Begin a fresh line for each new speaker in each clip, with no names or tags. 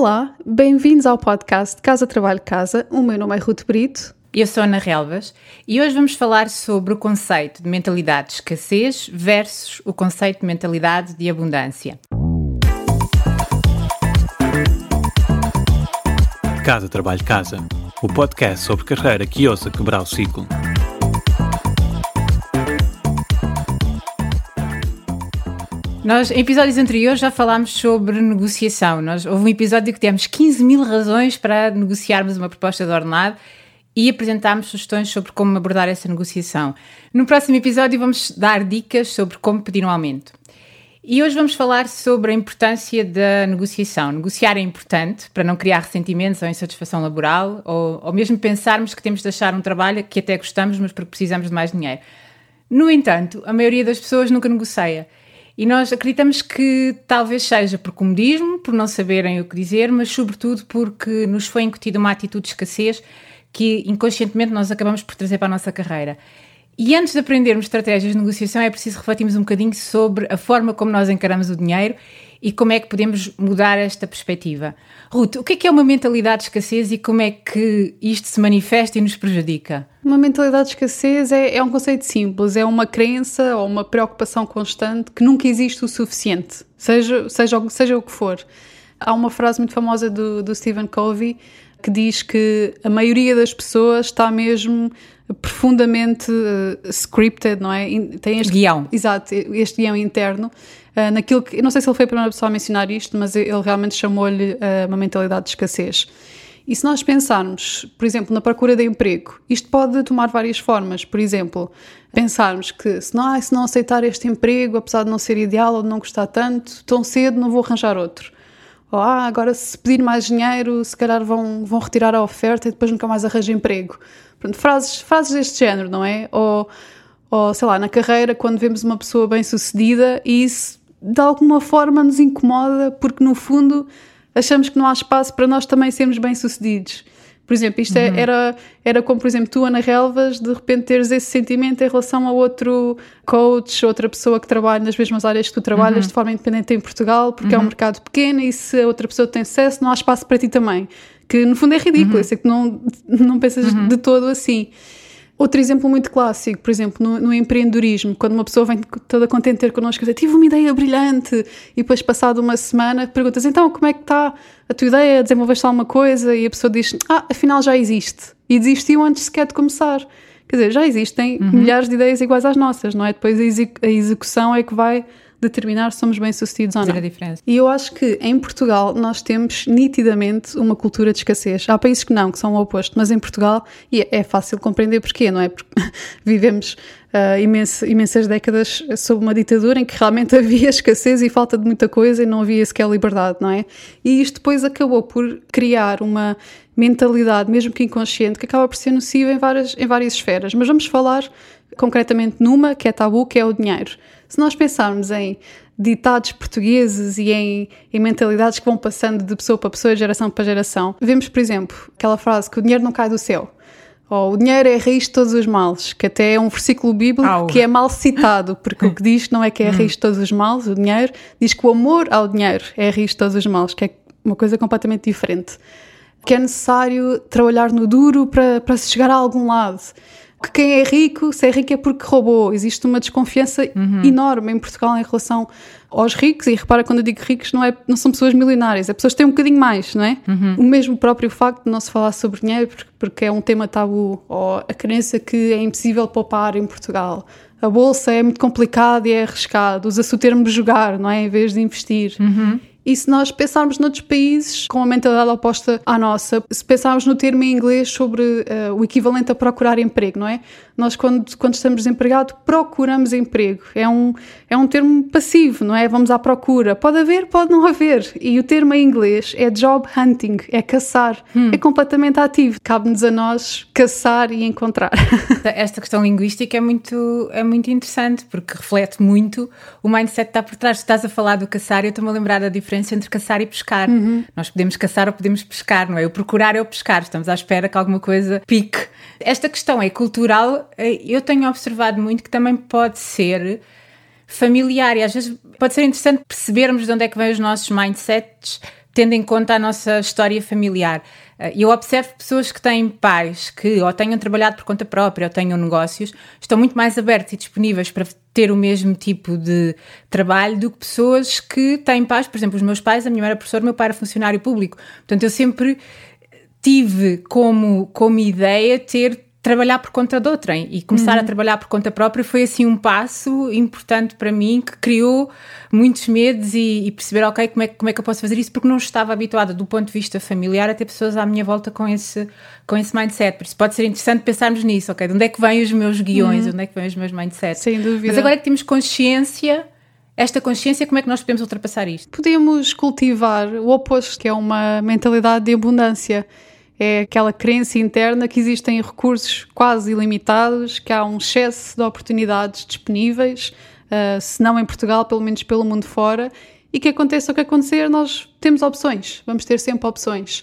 Olá, bem-vindos ao podcast Casa Trabalho Casa. O meu nome é Ruth Brito.
Eu sou Ana Relvas e hoje vamos falar sobre o conceito de mentalidade de escassez versus o conceito de mentalidade de abundância.
Casa Trabalho Casa, o podcast sobre carreira que ousa quebrar o ciclo.
Nós, em episódios anteriores, já falámos sobre negociação. Nós, houve um episódio que temos 15 mil razões para negociarmos uma proposta de ordenado e apresentámos sugestões sobre como abordar essa negociação. No próximo episódio, vamos dar dicas sobre como pedir um aumento. E hoje vamos falar sobre a importância da negociação. Negociar é importante para não criar ressentimentos ou insatisfação laboral, ou, ou mesmo pensarmos que temos de deixar um trabalho que até gostamos, mas porque precisamos de mais dinheiro. No entanto, a maioria das pessoas nunca negocia. E nós acreditamos que talvez seja por comodismo, por não saberem o que dizer, mas sobretudo porque nos foi incutida uma atitude de escassez que inconscientemente nós acabamos por trazer para a nossa carreira. E antes de aprendermos estratégias de negociação, é preciso refletirmos um bocadinho sobre a forma como nós encaramos o dinheiro e como é que podemos mudar esta perspectiva. Ruth, o que é, que é uma mentalidade de escassez e como é que isto se manifesta e nos prejudica?
Uma mentalidade de escassez é, é um conceito simples, é uma crença ou uma preocupação constante que nunca existe o suficiente, seja, seja, seja o que for. Há uma frase muito famosa do, do Stephen Covey que diz que a maioria das pessoas está mesmo profundamente uh, scripted, não é?
Tem este guião.
Exato, este guião interno. Uh, naquilo que, eu não sei se ele foi a primeira pessoa a mencionar isto, mas ele realmente chamou-lhe uh, uma mentalidade de escassez. E se nós pensarmos, por exemplo, na procura de emprego, isto pode tomar várias formas. Por exemplo, pensarmos que se não, se não aceitar este emprego, apesar de não ser ideal ou de não gostar tanto, tão cedo não vou arranjar outro. Ou ah, agora se pedir mais dinheiro, se calhar vão, vão retirar a oferta e depois nunca mais arranjo emprego. Pronto, frases, frases deste género, não é? Ou, ou, sei lá, na carreira, quando vemos uma pessoa bem sucedida e isso de alguma forma nos incomoda porque no fundo achamos que não há espaço para nós também sermos bem sucedidos. Por exemplo, isto é, uhum. era, era como, por exemplo, tu, Ana Relvas, de repente teres esse sentimento em relação a outro coach, outra pessoa que trabalha nas mesmas áreas que tu trabalhas uhum. de forma independente em Portugal, porque uhum. é um uhum. mercado pequeno e se a outra pessoa tem sucesso, não há espaço para ti também. Que no fundo é ridículo, uhum. eu sei que não, não pensas uhum. de todo assim. Outro exemplo muito clássico, por exemplo, no, no, empreendedorismo, quando uma pessoa vem toda contente ter connosco e diz, tive uma ideia brilhante, e depois passado uma semana perguntas, então como é que está a tua ideia, desenvolveste alguma coisa? E a pessoa diz, ah, afinal já existe. E desistiu antes sequer de começar. Quer dizer, já existem uhum. milhares de ideias iguais às nossas, não é? Depois a execução é que vai determinar se somos bem-sucedidos ou não.
a diferença.
E eu acho que em Portugal nós temos nitidamente uma cultura de escassez. Há países que não, que são o oposto, mas em Portugal, e é, é fácil compreender porquê, não é? Porque vivemos uh, imenso, imensas décadas sob uma ditadura em que realmente havia escassez e falta de muita coisa e não havia sequer liberdade, não é? E isto depois acabou por criar uma mentalidade, mesmo que inconsciente, que acaba por ser nociva em várias, em várias esferas. Mas vamos falar concretamente numa que é tabu, que é o dinheiro. Se nós pensarmos em ditados portugueses e em, em, mentalidades que vão passando de pessoa para pessoa, geração para geração, vemos, por exemplo, aquela frase que o dinheiro não cai do céu. Ou o dinheiro é a raiz de todos os males, que até é um versículo bíblico Au. que é mal citado, porque o que diz não é que é a raiz de todos os males, o dinheiro, diz que o amor ao dinheiro é a raiz de todos os males, que é uma coisa completamente diferente. Que é necessário trabalhar no duro para, para se chegar a algum lado que quem é rico, se é rico é porque roubou. Existe uma desconfiança uhum. enorme em Portugal em relação aos ricos, e repara quando eu digo ricos, não, é, não são pessoas milionárias, é pessoas que têm um bocadinho mais, não é? Uhum. O mesmo próprio facto de não se falar sobre dinheiro, porque, porque é um tema tabu, ou a crença que é impossível poupar em Portugal. A bolsa é muito complicada e é arriscado, usa-se o termo jogar, não é? Em vez de investir. Uhum. E se nós pensarmos noutros países com uma mentalidade oposta à nossa, se pensarmos no termo em inglês sobre uh, o equivalente a procurar emprego, não é? Nós, quando, quando estamos desempregados, procuramos emprego. É um, é um termo passivo, não é? Vamos à procura. Pode haver, pode não haver. E o termo em inglês é job hunting, é caçar. Hum. É completamente ativo. Cabe-nos a nós caçar e encontrar.
Esta questão linguística é muito, é muito interessante, porque reflete muito o mindset que está por trás. Se estás a falar do caçar, eu estou-me a lembrar da diferença entre caçar e pescar. Uhum. Nós podemos caçar ou podemos pescar, não é? O procurar é o pescar. Estamos à espera que alguma coisa pique. Esta questão é cultural eh, eu tenho observado muito que também pode ser familiar e às vezes pode ser interessante percebermos de onde é que vêm os nossos mindsets tendo em conta a nossa história familiar. Eh, eu observo pessoas que têm pais que ou tenham trabalhado por conta própria ou tenham negócios, estão muito mais abertos e disponíveis para ter o mesmo tipo de trabalho do que pessoas que têm pais, por exemplo, os meus pais, a minha mãe era professora, o meu pai era funcionário público. Portanto, eu sempre tive como, como ideia ter trabalhar por conta de outrem e começar uhum. a trabalhar por conta própria foi assim um passo importante para mim que criou muitos medos e, e, perceber, ok, como é, como é que eu posso fazer isso porque não estava habituada do ponto de vista familiar a ter pessoas à minha volta com esse, com esse mindset, por isso pode ser interessante pensarmos nisso, ok, de onde é que vêm os meus guiões, uhum. onde é que vêm os meus mindsets.
Sem dúvida.
Mas agora que temos consciência esta consciência, como é que nós podemos ultrapassar isto?
Podemos cultivar o oposto, que é uma mentalidade de abundância é aquela crença interna que existem recursos quase ilimitados, que há um excesso de oportunidades disponíveis, uh, se não em Portugal, pelo menos pelo mundo fora, e que aconteça o que acontecer, nós temos opções, vamos ter sempre opções.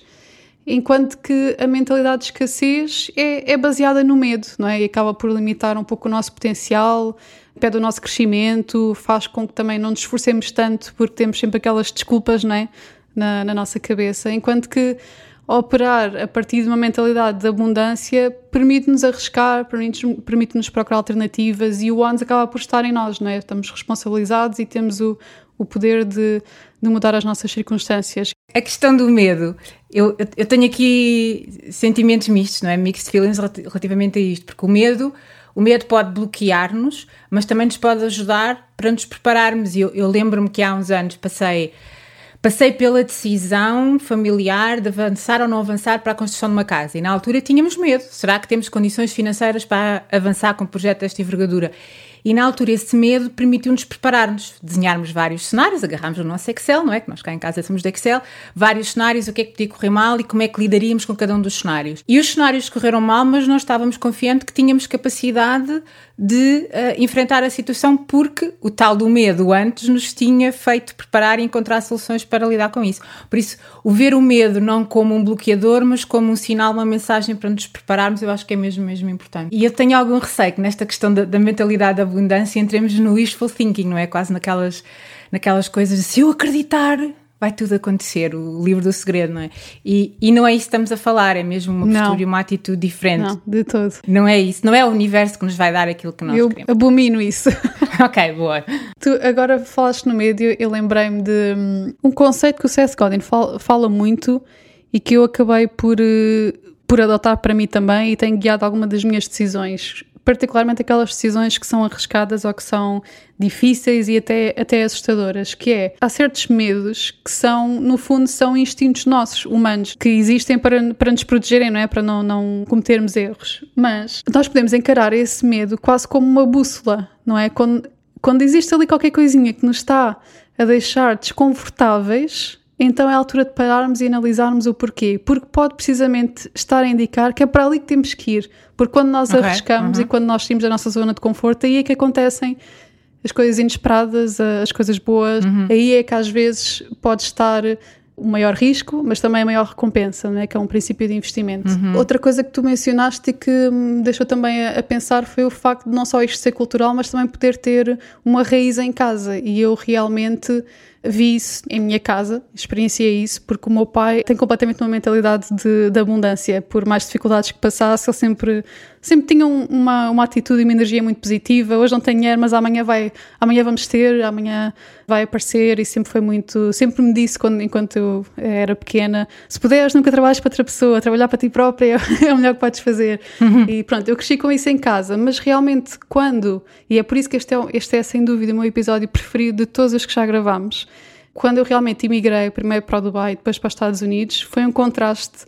Enquanto que a mentalidade de escassez é, é baseada no medo, não é? E acaba por limitar um pouco o nosso potencial, pede o nosso crescimento, faz com que também não nos esforcemos tanto porque temos sempre aquelas desculpas, não é? Na, na nossa cabeça. Enquanto que operar a partir de uma mentalidade de abundância permite-nos arriscar, permite-nos permite procurar alternativas e o ONS acaba por estar em nós, não é? Estamos responsabilizados e temos o, o poder de, de mudar as nossas circunstâncias.
A questão do medo, eu, eu tenho aqui sentimentos mistos, não é? Mixed feelings relativamente a isto, porque o medo, o medo pode bloquear-nos, mas também nos pode ajudar para nos prepararmos. Eu, eu lembro-me que há uns anos passei passei pela decisão familiar de avançar ou não avançar para a construção de uma casa. E na altura tínhamos medo. Será que temos condições financeiras para avançar com um projeto desta envergadura? E na altura esse medo permitiu-nos prepararmos, desenharmos vários cenários, agarramos o nosso Excel, não é? Que nós cá em casa somos de Excel, vários cenários, o que é que podia correr mal e como é que lidaríamos com cada um dos cenários. E os cenários correram mal, mas nós estávamos confiantes que tínhamos capacidade de uh, enfrentar a situação porque o tal do medo antes nos tinha feito preparar e encontrar soluções para lidar com isso. Por isso, o ver o medo não como um bloqueador, mas como um sinal, uma mensagem para nos prepararmos, eu acho que é mesmo, mesmo importante. E eu tenho algum receio que nesta questão da, da mentalidade da abundância entremos no wishful thinking, não é? Quase naquelas, naquelas coisas de se eu acreditar vai tudo acontecer, o livro do segredo, não é? E, e não é isso que estamos a falar, é mesmo uma postura e uma atitude diferente.
Não, de todo.
Não é isso, não é o universo que nos vai dar aquilo que nós
eu
queremos.
Eu abomino isso.
ok, boa.
Tu agora falaste no médio, eu lembrei-me de um, um, conceito que o Seth Godin fala, fala muito e que eu acabei por, uh, por adotar para mim também e tem guiado alguma das minhas decisões particularmente aquelas decisões que são arriscadas ou que são difíceis e até, até assustadoras, que é, há certos medos que são, no fundo, são instintos nossos, humanos, que existem para, para nos protegerem, não é? Para não, não cometermos erros. Mas nós podemos encarar esse medo quase como uma bússola, não é? Quando, quando existe ali qualquer coisinha que nos está a deixar desconfortáveis, então é a altura de pararmos e analisarmos o porquê. Porque pode precisamente estar a indicar que é para ali que temos que ir. Porque quando nós okay. arriscamos uhum. e quando nós saímos da nossa zona de conforto, aí é que acontecem as coisas inesperadas, as coisas boas. Uhum. Aí é que às vezes pode estar o maior risco, mas também a maior recompensa, né? que é um princípio de investimento. Uhum. Outra coisa que tu mencionaste e que me deixou também a, a, pensar foi o facto de não só isto ser cultural, mas também poder ter uma raiz em casa. E eu realmente vi isso em minha casa, experienciei isso, porque o meu pai tem completamente uma mentalidade de, de abundância. Por mais dificuldades que passasse, ele sempre, sempre tinha uma, uma atitude e uma energia muito positiva. Hoje não tenho dinheiro, mas amanhã vai, amanhã vamos ter, amanhã vai aparecer e sempre foi muito, sempre me disse quando, enquanto eu era pequena, se puderes nunca trabalhes para outra pessoa, trabalhar para ti própria é o melhor que podes fazer. Uhum. E pronto, eu cresci com isso em casa, mas realmente quando, e é por isso que este é, este é sem dúvida o meu episódio preferido de todos os que já gravamos, quando eu realmente imigrei, primeiro para o Dubai e depois para os Estados Unidos, foi um contraste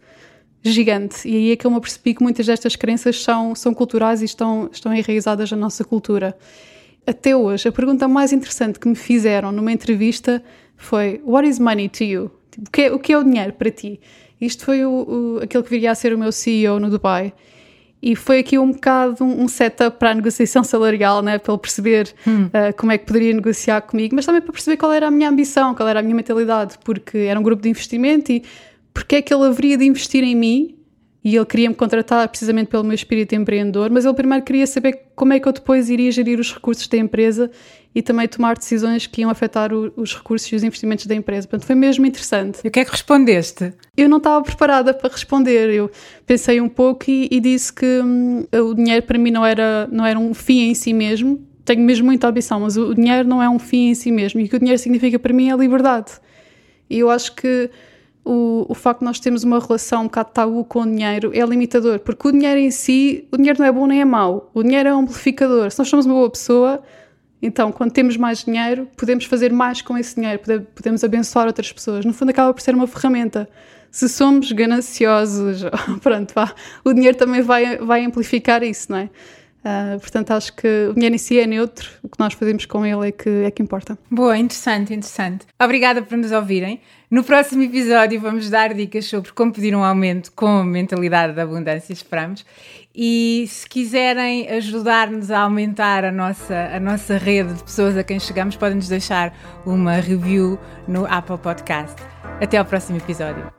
gigante. E aí é que eu me apercebi que muitas destas crenças são, são culturais e estão, estão enraizadas na nossa cultura. Até hoje, a pergunta mais interessante que me fizeram numa entrevista foi: What is money to you? Tipo, o, que é, o que é o dinheiro para ti? Isto foi o, o, aquele que viria a ser o meu CEO no Dubai. E foi aqui um bocado um, setup para a negociação salarial, né? para ele perceber hum. uh, como é que poderia negociar comigo, mas também para perceber qual era a minha ambição, qual era a minha mentalidade, porque era um grupo de investimento e porque é que ele haveria de investir em mim e ele queria me contratar precisamente pelo meu espírito empreendedor, mas ele primeiro queria saber como é que eu depois iria gerir os recursos da empresa e também tomar decisões que iam afetar o, os recursos e os investimentos da empresa. Portanto, foi mesmo interessante.
E o que é que respondeste?
Eu não estava preparada para responder. Eu pensei um pouco e, e disse que hum, o dinheiro para mim não era, não era um fim em si mesmo. Tenho mesmo muita ambição, mas o, o dinheiro não é um fim em si mesmo. E o que o dinheiro significa para mim é a liberdade. E eu acho que o, o facto de nós termos uma relação um bocado tabu com o dinheiro é limitador, porque o dinheiro em si, o dinheiro não é bom nem é mau. O dinheiro é um amplificador. Se nós somos uma boa pessoa, então, quando temos mais dinheiro, podemos fazer mais com esse dinheiro, podemos abençoar outras pessoas. No fundo, acaba por ser uma ferramenta. Se somos gananciosos, pronto, vá, o dinheiro também vai, vai amplificar isso, não é? Uh, portanto, acho que o dinheiro em si é neutro, o que nós fazemos com ele é que, é que importa.
Boa, interessante, interessante. Obrigada por nos ouvirem. No próximo episódio vamos dar dicas sobre como pedir um aumento com a mentalidade da abundância, esperamos. E se quiserem ajudar-nos a aumentar a nossa, a nossa rede de pessoas a quem chegamos, podem nos deixar uma review no Apple Podcast. Até ao próximo episódio.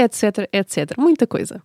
etc, etc. Muita coisa.